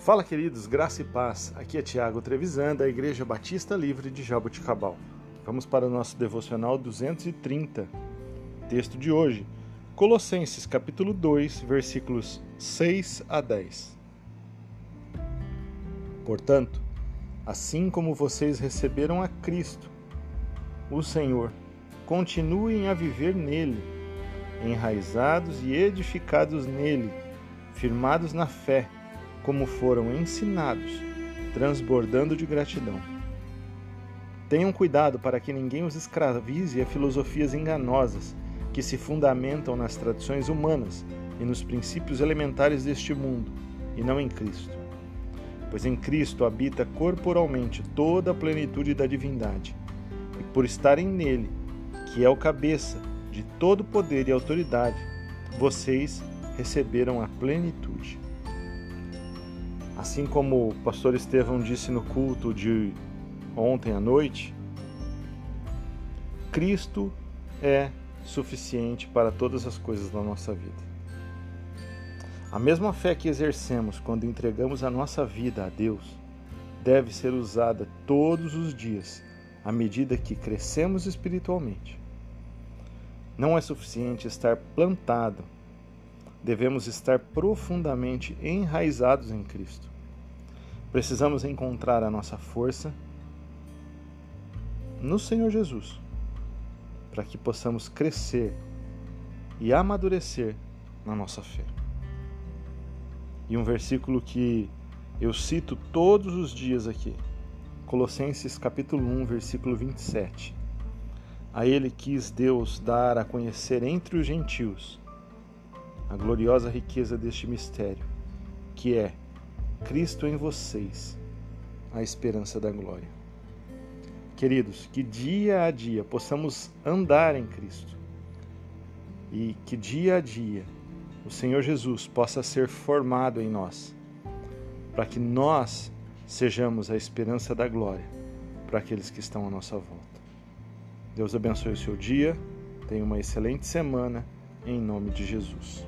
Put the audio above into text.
Fala, queridos, graça e paz. Aqui é Tiago Trevisan, da Igreja Batista Livre de Jaboticabal. Vamos para o nosso devocional 230. Texto de hoje, Colossenses, capítulo 2, versículos 6 a 10. Portanto, assim como vocês receberam a Cristo, o Senhor, continuem a viver nele, enraizados e edificados nele, firmados na fé como foram ensinados, transbordando de gratidão. Tenham cuidado para que ninguém os escravize a filosofias enganosas que se fundamentam nas tradições humanas e nos princípios elementares deste mundo, e não em Cristo. Pois em Cristo habita corporalmente toda a plenitude da divindade, e por estarem nele, que é o cabeça de todo poder e autoridade, vocês receberam a plenitude. Assim como o pastor Estevão disse no culto de ontem à noite, Cristo é suficiente para todas as coisas da nossa vida. A mesma fé que exercemos quando entregamos a nossa vida a Deus deve ser usada todos os dias à medida que crescemos espiritualmente. Não é suficiente estar plantado, devemos estar profundamente enraizados em Cristo. Precisamos encontrar a nossa força no Senhor Jesus, para que possamos crescer e amadurecer na nossa fé. E um versículo que eu cito todos os dias aqui, Colossenses capítulo 1, versículo 27. A ele quis Deus dar a conhecer entre os gentios a gloriosa riqueza deste mistério, que é Cristo em vocês, a esperança da glória. Queridos, que dia a dia possamos andar em Cristo e que dia a dia o Senhor Jesus possa ser formado em nós, para que nós sejamos a esperança da glória para aqueles que estão à nossa volta. Deus abençoe o seu dia, tenha uma excelente semana, em nome de Jesus.